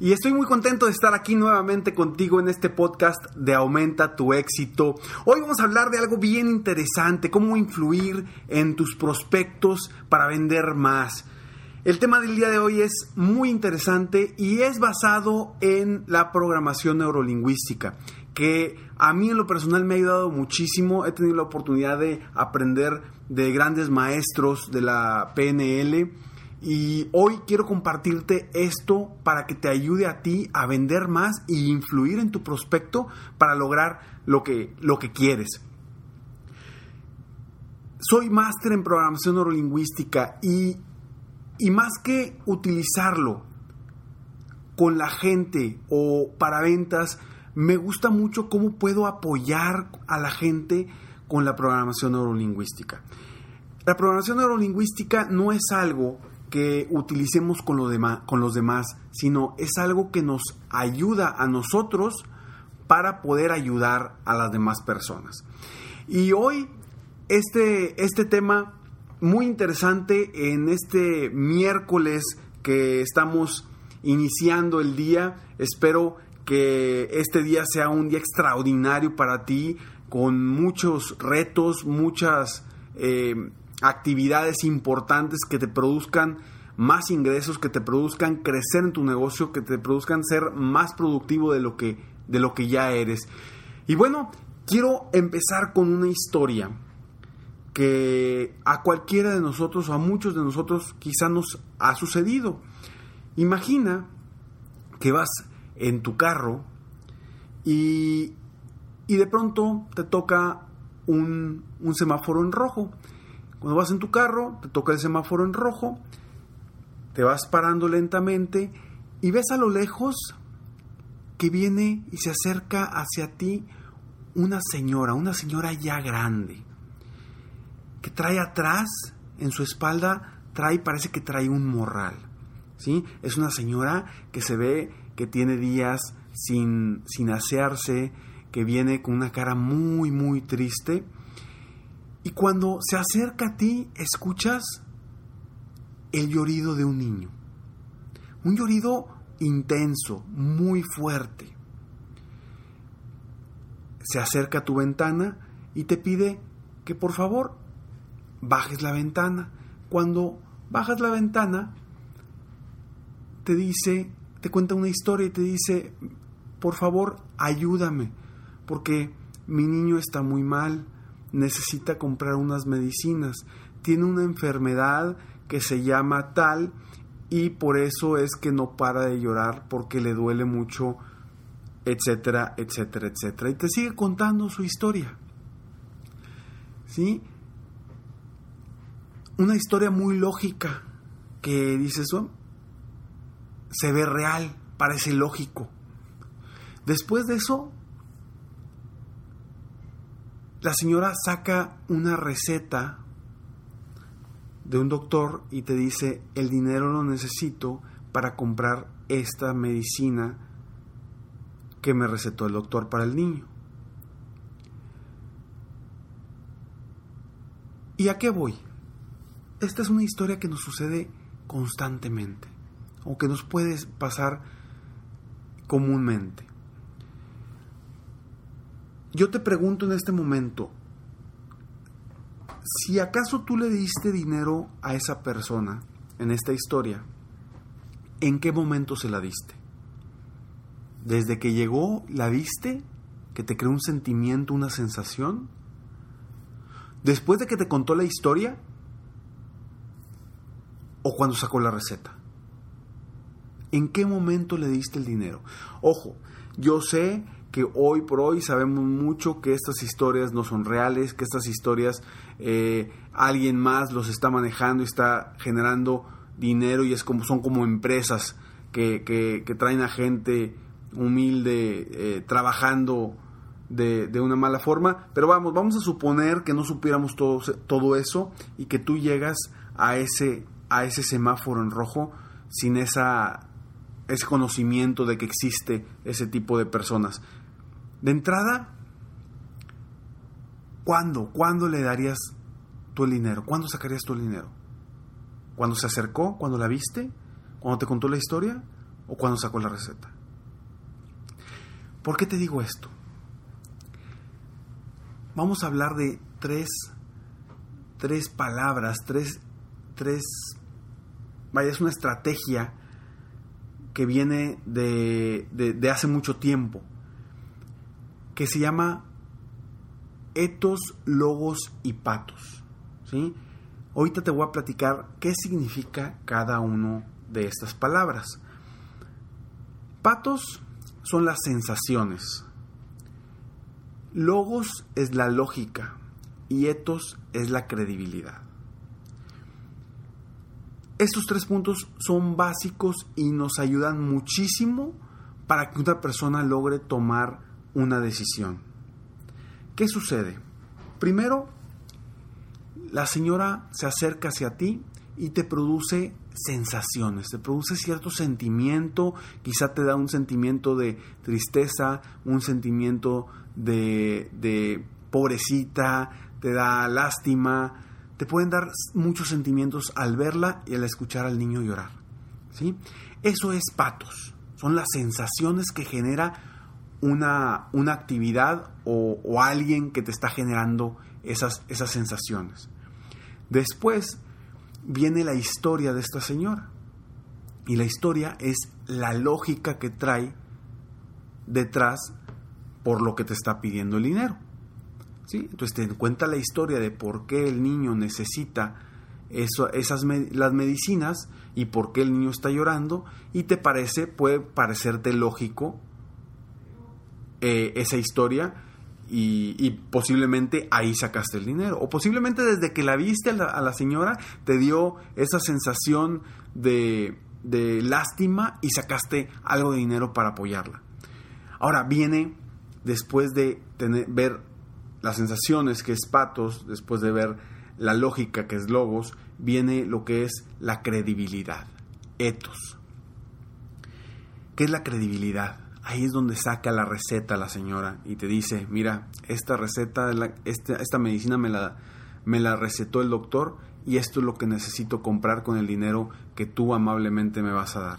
y estoy muy contento de estar aquí nuevamente contigo en este podcast de Aumenta tu éxito. Hoy vamos a hablar de algo bien interesante, cómo influir en tus prospectos para vender más. El tema del día de hoy es muy interesante y es basado en la programación neurolingüística, que a mí en lo personal me ha ayudado muchísimo. He tenido la oportunidad de aprender de grandes maestros de la PNL y hoy quiero compartirte esto para que te ayude a ti a vender más e influir en tu prospecto para lograr lo que, lo que quieres. Soy máster en programación neurolingüística y, y más que utilizarlo con la gente o para ventas, me gusta mucho cómo puedo apoyar a la gente con la programación neurolingüística. La programación neurolingüística no es algo que utilicemos con, lo con los demás, sino es algo que nos ayuda a nosotros para poder ayudar a las demás personas. Y hoy este, este tema muy interesante en este miércoles que estamos iniciando el día, espero que este día sea un día extraordinario para ti, con muchos retos, muchas eh, actividades importantes que te produzcan más ingresos, que te produzcan crecer en tu negocio, que te produzcan ser más productivo de lo que, de lo que ya eres. Y bueno, quiero empezar con una historia que a cualquiera de nosotros o a muchos de nosotros quizá nos ha sucedido. Imagina que vas en tu carro y, y de pronto te toca un, un semáforo en rojo cuando vas en tu carro, te toca el semáforo en rojo, te vas parando lentamente y ves a lo lejos que viene y se acerca hacia ti una señora, una señora ya grande, que trae atrás, en su espalda, trae, parece que trae un morral. ¿sí? Es una señora que se ve que tiene días sin, sin asearse, que viene con una cara muy, muy triste y cuando se acerca a ti, escuchas el llorido de un niño. Un llorido intenso, muy fuerte. Se acerca a tu ventana y te pide que por favor bajes la ventana. Cuando bajas la ventana, te dice, te cuenta una historia y te dice, por favor, ayúdame, porque mi niño está muy mal, necesita comprar unas medicinas, tiene una enfermedad que se llama tal y por eso es que no para de llorar porque le duele mucho, etcétera, etcétera, etcétera. Y te sigue contando su historia. ¿Sí? Una historia muy lógica que dice eso se ve real, parece lógico. Después de eso, la señora saca una receta de un doctor y te dice, el dinero lo necesito para comprar esta medicina que me recetó el doctor para el niño. ¿Y a qué voy? Esta es una historia que nos sucede constantemente o que nos puede pasar comúnmente. Yo te pregunto en este momento, si acaso tú le diste dinero a esa persona en esta historia, ¿en qué momento se la diste? ¿Desde que llegó la diste? ¿Que te creó un sentimiento, una sensación? ¿Después de que te contó la historia? ¿O cuando sacó la receta? ¿En qué momento le diste el dinero? Ojo, yo sé que hoy por hoy sabemos mucho que estas historias no son reales, que estas historias eh, alguien más los está manejando y está generando dinero y es como son como empresas que, que, traen a gente humilde eh, trabajando de, de, una mala forma. Pero vamos, vamos a suponer que no supiéramos todo, todo eso y que tú llegas a ese, a ese semáforo en rojo sin esa ese conocimiento de que existe ese tipo de personas. De entrada, ¿cuándo? ¿Cuándo le darías tú el dinero? ¿Cuándo sacarías tú el dinero? ¿Cuando se acercó? ¿Cuando la viste? ¿Cuando te contó la historia? ¿O cuando sacó la receta? ¿Por qué te digo esto? Vamos a hablar de tres, tres palabras, tres, tres, vaya, es una estrategia que viene de, de, hace mucho tiempo, que se llama etos, logos y patos. ¿sí? Ahorita te voy a platicar qué significa cada uno de estas palabras. Patos son las sensaciones. Logos es la lógica y etos es la credibilidad. Estos tres puntos son básicos y nos ayudan muchísimo para que una persona logre tomar una decisión. ¿Qué sucede? Primero, la señora se acerca hacia ti y te produce sensaciones, te produce cierto sentimiento, quizá te da un sentimiento de tristeza, un sentimiento de, de pobrecita, te da lástima, te pueden dar muchos sentimientos al verla y al escuchar al niño llorar. ¿sí? Eso es patos, son las sensaciones que genera una, una actividad o, alguien que te está generando esas, esas sensaciones. Después viene la historia de esta señora. Y la historia es la lógica que trae detrás por lo que te está pidiendo el dinero. Entonces te cuenta la historia de por qué el niño necesita eso, esas las medicinas y por qué el niño está llorando y te parece, puede parecerte lógico eh, esa historia y, posiblemente ahí sacaste el dinero. O posiblemente desde que la viste a la, señora te dio esa sensación de, lástima y sacaste algo de dinero para apoyarla. Ahora viene después de ver las sensaciones, que es patos, después de ver la lógica, que es logos, viene lo que es la credibilidad, etos. ¿Qué es la credibilidad? Ahí es donde saca la receta la señora y te dice, mira, esta receta, esta, esta medicina me la, me la recetó el doctor y esto es lo que necesito comprar con el dinero que tú amablemente me vas a dar.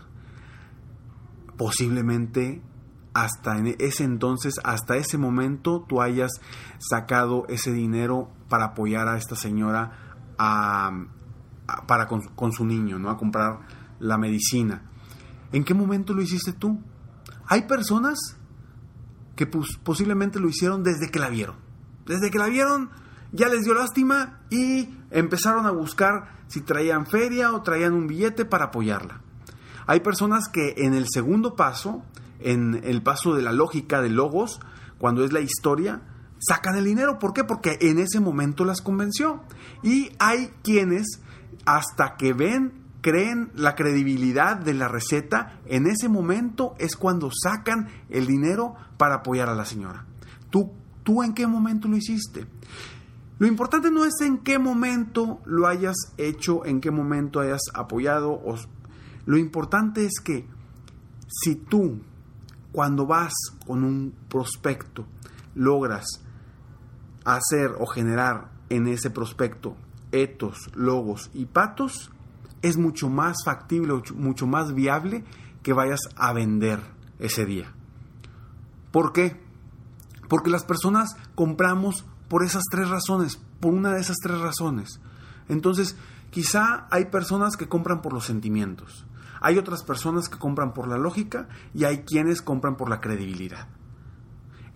Posiblemente hasta ese entonces, hasta ese momento, tú hayas sacado ese dinero para apoyar a esta señora para con, su niño, ¿no? A comprar la medicina. ¿En qué momento lo hiciste tú? Hay personas que posiblemente lo hicieron desde que la vieron. Desde que la vieron ya les dio lástima y empezaron a buscar si traían feria o traían un billete para apoyarla. Hay personas que en el segundo paso en el paso de la lógica de logos, cuando es la historia, sacan el dinero. ¿Por qué? Porque en ese momento las convenció. Y hay quienes, hasta que ven, creen la credibilidad de la receta, en ese momento es cuando sacan el dinero para apoyar a la señora. ¿Tú, tú en qué momento lo hiciste? Lo importante no es en qué momento lo hayas hecho, en qué momento hayas apoyado. lo importante es que si tú cuando vas con un prospecto, logras hacer o generar en ese prospecto etos, logos y patos, es mucho más factible, mucho más viable que vayas a vender ese día. ¿Por qué? Porque las personas compramos por esas tres razones, por una de esas tres razones. Entonces, quizá hay personas que compran por los sentimientos, hay otras personas que compran por la lógica y hay quienes compran por la credibilidad.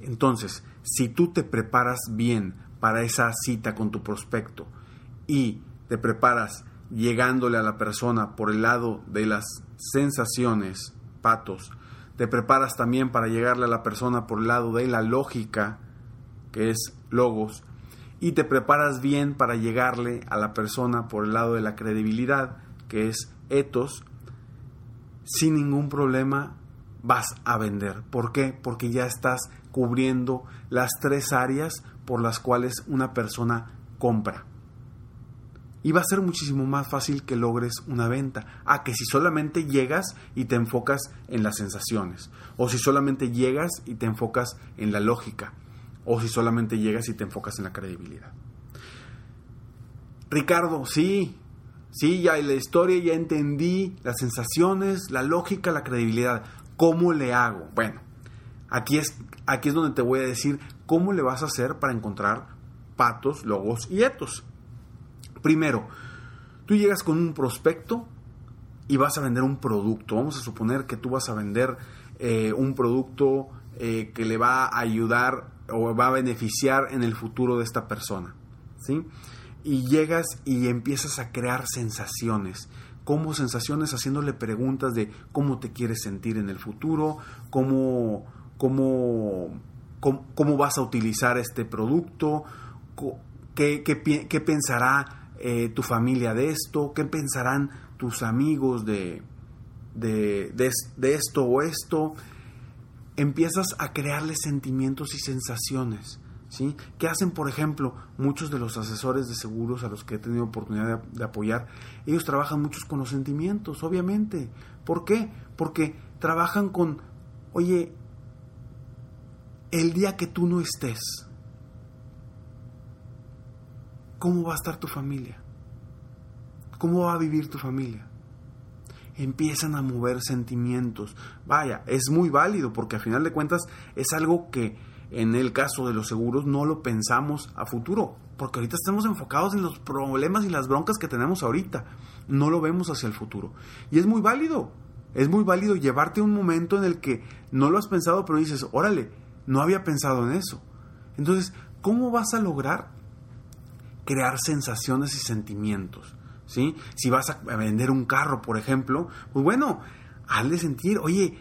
Entonces, si tú te preparas bien para esa cita con tu prospecto y te preparas llegándole a la persona por el lado de las sensaciones, patos, te preparas también para llegarle a la persona por el lado de la lógica, que es logos, y te preparas bien para llegarle a la persona por el lado de la credibilidad, que es etos, sin ningún problema vas a vender. ¿Por qué? Porque ya estás cubriendo las tres áreas por las cuales una persona compra y va a ser muchísimo más fácil que logres una venta a que si solamente llegas y te enfocas en las sensaciones o si solamente llegas y te enfocas en la lógica o si solamente llegas y te enfocas en la credibilidad. Ricardo, sí, sí, ya en la historia ya entendí las sensaciones, la lógica, la credibilidad. ¿Cómo le hago? Bueno, aquí es, aquí es donde te voy a decir cómo le vas a hacer para encontrar patos, logos y etos. Primero, tú llegas con un prospecto y vas a vender un producto. Vamos a suponer que tú vas a vender eh, un producto eh, que le va a ayudar o va a beneficiar en el futuro de esta persona. ¿sí? Y llegas y empiezas a crear sensaciones. ¿Cómo sensaciones? Haciéndole preguntas de cómo te quieres sentir en el futuro, cómo, cómo, cómo, vas a utilizar este producto, qué, qué pensará eh, tu familia de esto, qué pensarán tus amigos de, de, de, esto o esto. Empiezas a crearles sentimientos y sensaciones. ¿Sí? ¿Qué hacen, por ejemplo, muchos de los asesores de seguros a los que he tenido oportunidad de, de, apoyar? Ellos trabajan muchos con los sentimientos, obviamente. ¿Por qué? Porque trabajan con, oye, el día que tú no estés, ¿cómo va a estar tu familia? ¿Cómo va a vivir tu familia? Empiezan a mover sentimientos. Vaya, es muy válido porque a final de cuentas es algo que en el caso de los seguros no lo pensamos a futuro, porque ahorita estamos enfocados en los problemas y las broncas que tenemos ahorita, no lo vemos hacia el futuro. Y es muy válido, es muy válido llevarte un momento en el que no lo has pensado, pero dices, órale, no había pensado en eso. Entonces, ¿cómo vas a lograr crear sensaciones y sentimientos. ¿sí? Si vas a vender un carro, por ejemplo, pues bueno, hazle sentir, oye,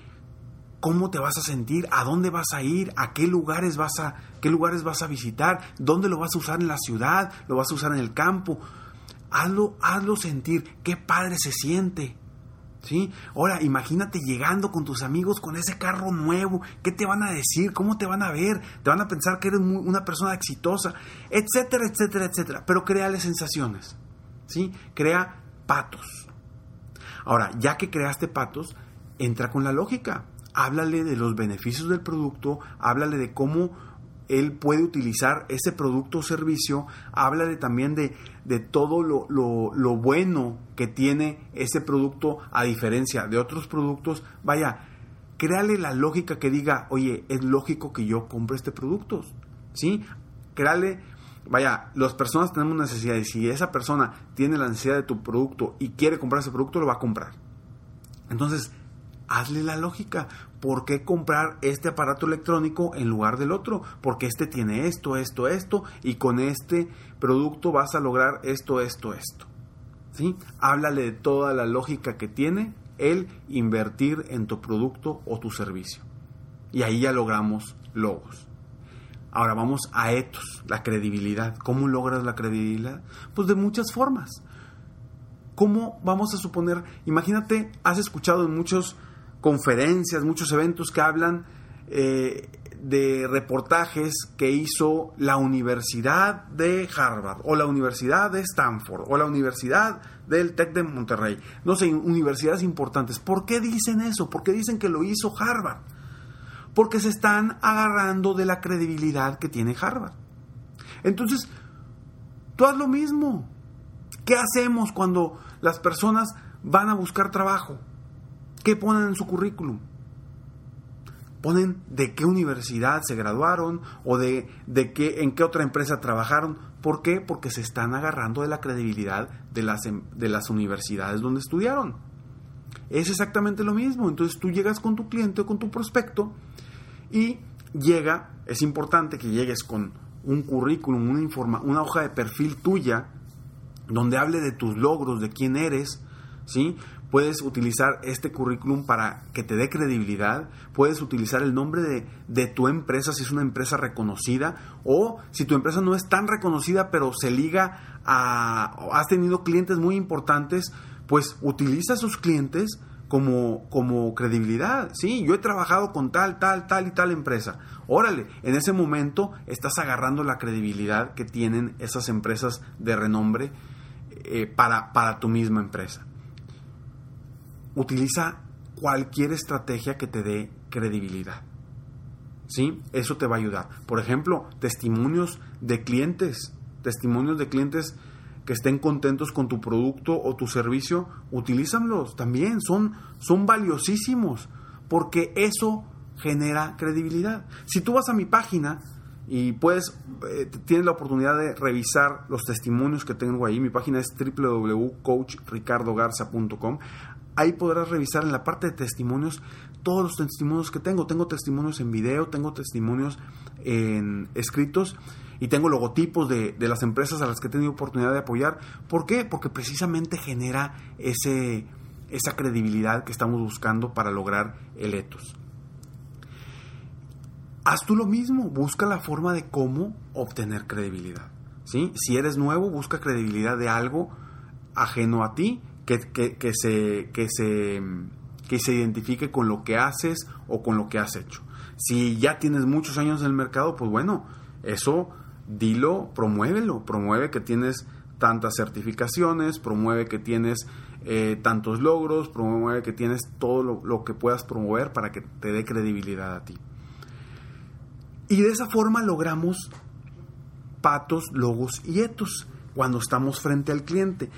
¿cómo te vas a sentir? ¿A dónde vas a ir? ¿A qué lugares vas a, qué lugares vas a visitar? ¿Dónde lo vas a usar en la ciudad? ¿Lo vas a usar en el campo? Hazlo, hazlo sentir, qué padre se siente. ¿Sí? Ahora, imagínate llegando con tus amigos con ese carro nuevo. ¿Qué te van a decir? ¿Cómo te van a ver? ¿Te van a pensar que eres una persona exitosa? Etcétera, etcétera, etcétera. Pero créale sensaciones. ¿Sí? Crea patos. Ahora, ya que creaste patos, entra con la lógica. Háblale de los beneficios del producto, háblale de cómo él puede utilizar ese producto o servicio, háblale también de, de todo lo, lo, bueno que tiene ese producto a diferencia de otros productos. Vaya, créale la lógica que diga, oye, es lógico que yo compre este producto. ¿Sí? Créale, vaya, las personas tenemos necesidad y si esa persona tiene la necesidad de tu producto y quiere comprar ese producto, lo va a comprar. Entonces, hazle la lógica. ¿Por qué comprar este aparato electrónico en lugar del otro? Porque este tiene esto, esto, esto, y con este producto vas a lograr esto, esto, esto. ¿Sí? Háblale de toda la lógica que tiene el invertir en tu producto o tu servicio. Y ahí ya logramos logos. Ahora vamos a etos, la credibilidad. ¿Cómo logras la credibilidad? Pues de muchas formas. ¿Cómo vamos a suponer? Imagínate, has escuchado en muchos conferencias, muchos eventos que hablan eh, de reportajes que hizo la Universidad de Harvard o la Universidad de Stanford o la Universidad del TEC de Monterrey. No sé, universidades importantes. ¿Por qué dicen eso? ¿Por qué dicen que lo hizo Harvard? Porque se están agarrando de la credibilidad que tiene Harvard. Entonces, tú haz lo mismo. ¿Qué hacemos cuando las personas van a buscar trabajo? ¿Qué ponen en su currículum? Ponen de qué universidad se graduaron o de, de qué, en qué otra empresa trabajaron. ¿Por qué? Porque se están agarrando de la credibilidad de las, em, de las universidades donde estudiaron. Es exactamente lo mismo. Entonces tú llegas con tu cliente o con tu prospecto y llega, es importante que llegues con un currículum, una, informa, una hoja de perfil tuya, donde hable de tus logros, de quién eres, ¿sí? Puedes utilizar este currículum para que te dé credibilidad, puedes utilizar el nombre de, de, tu empresa si es una empresa reconocida o si tu empresa no es tan reconocida pero se liga a, has tenido clientes muy importantes, pues utiliza a sus clientes como, como credibilidad. Sí, yo he trabajado con tal, tal, tal y tal empresa. Órale, en ese momento estás agarrando la credibilidad que tienen esas empresas de renombre eh, para, para tu misma empresa. Utiliza cualquier estrategia que te dé credibilidad. ¿Sí? Eso te va a ayudar. Por ejemplo, testimonios de clientes. Testimonios de clientes que estén contentos con tu producto o tu servicio, utilízanlos también. Son, son valiosísimos. Porque eso genera credibilidad. Si tú vas a mi página y puedes, eh, tienes la oportunidad de revisar los testimonios que tengo ahí, mi página es www.coachricardogarza.com. Ahí podrás revisar en la parte de testimonios todos los testimonios que tengo. Tengo testimonios en video, tengo testimonios en escritos y tengo logotipos de, las empresas a las que he tenido oportunidad de apoyar. ¿Por qué? Porque precisamente genera ese, esa credibilidad que estamos buscando para lograr el etos. Haz tú lo mismo, busca la forma de cómo obtener credibilidad. ¿sí? Si eres nuevo, busca credibilidad de algo ajeno a ti que, se, que, se, que se identifique con lo que haces o con lo que has hecho. Si ya tienes muchos años en el mercado, pues bueno, eso dilo, promuévelo, promueve que tienes tantas certificaciones, promueve que tienes eh, tantos logros, promueve que tienes todo lo, lo, que puedas promover para que te dé credibilidad a ti. Y de esa forma logramos patos, logos y etos cuando estamos frente al cliente.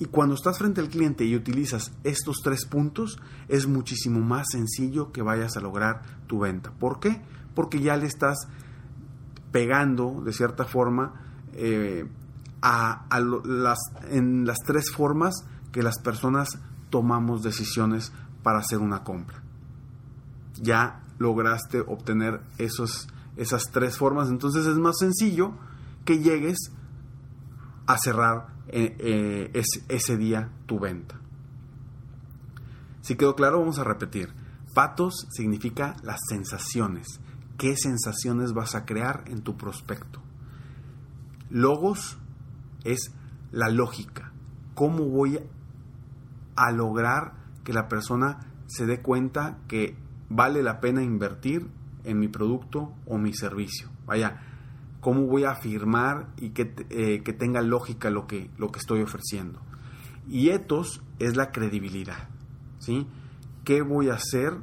Y cuando estás frente al cliente y utilizas estos tres puntos, es muchísimo más sencillo que vayas a lograr tu venta. ¿Por qué? Porque ya le estás pegando, de cierta forma, eh, a, las, en las tres formas que las personas tomamos decisiones para hacer una compra. Ya lograste obtener esos esas tres formas, entonces es más sencillo que llegues a cerrar eh, eh, ese, ese día tu venta. Si quedó claro, vamos a repetir. Patos significa las sensaciones. ¿Qué sensaciones vas a crear en tu prospecto? Logos es la lógica. ¿Cómo voy a lograr que la persona se dé cuenta que vale la pena invertir en mi producto o mi servicio. Vaya, ¿cómo voy a afirmar y que, eh, que tenga lógica lo que, lo que estoy ofreciendo? Y etos es la credibilidad. ¿sí? ¿Qué voy a hacer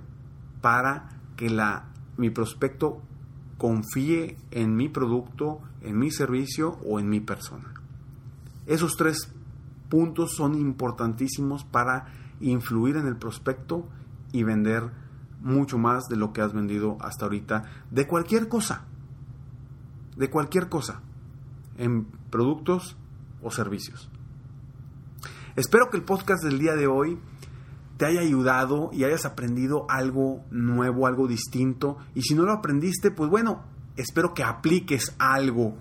para que la, mi prospecto confíe en mi producto, en mi servicio o en mi persona? Esos tres puntos son importantísimos para influir en el prospecto y vender mucho más de lo que has vendido hasta ahorita de cualquier cosa. De cualquier cosa. En productos o servicios. Espero que el podcast del día de hoy te haya ayudado y hayas aprendido algo nuevo, algo distinto. Y si no lo aprendiste, pues bueno, espero que apliques algo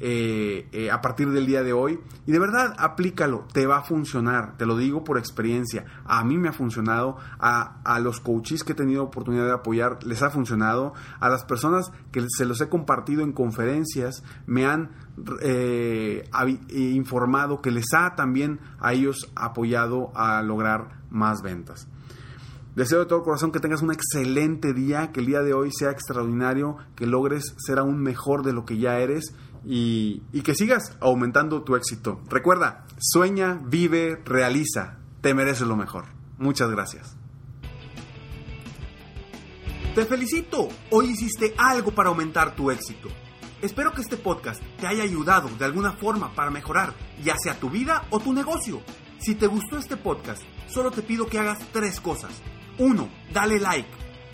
eh, eh, a partir del día de hoy. Y de verdad, aplícalo, te va a funcionar, te lo digo por experiencia. A mí me ha funcionado, a, a, los coaches que he tenido oportunidad de apoyar les ha funcionado, a las personas que se los he compartido en conferencias me han eh, informado que les ha también a ellos apoyado a lograr más ventas. Deseo de todo corazón que tengas un excelente día, que el día de hoy sea extraordinario, que logres ser aún mejor de lo que ya eres y, que sigas aumentando tu éxito. Recuerda, sueña, vive, realiza. Te mereces lo mejor. Muchas gracias. Te felicito. Hoy hiciste algo para aumentar tu éxito. Espero que este podcast te haya ayudado de alguna forma para mejorar ya sea tu vida o tu negocio. Si te gustó este podcast, solo te pido que hagas tres cosas. 1. Dale like.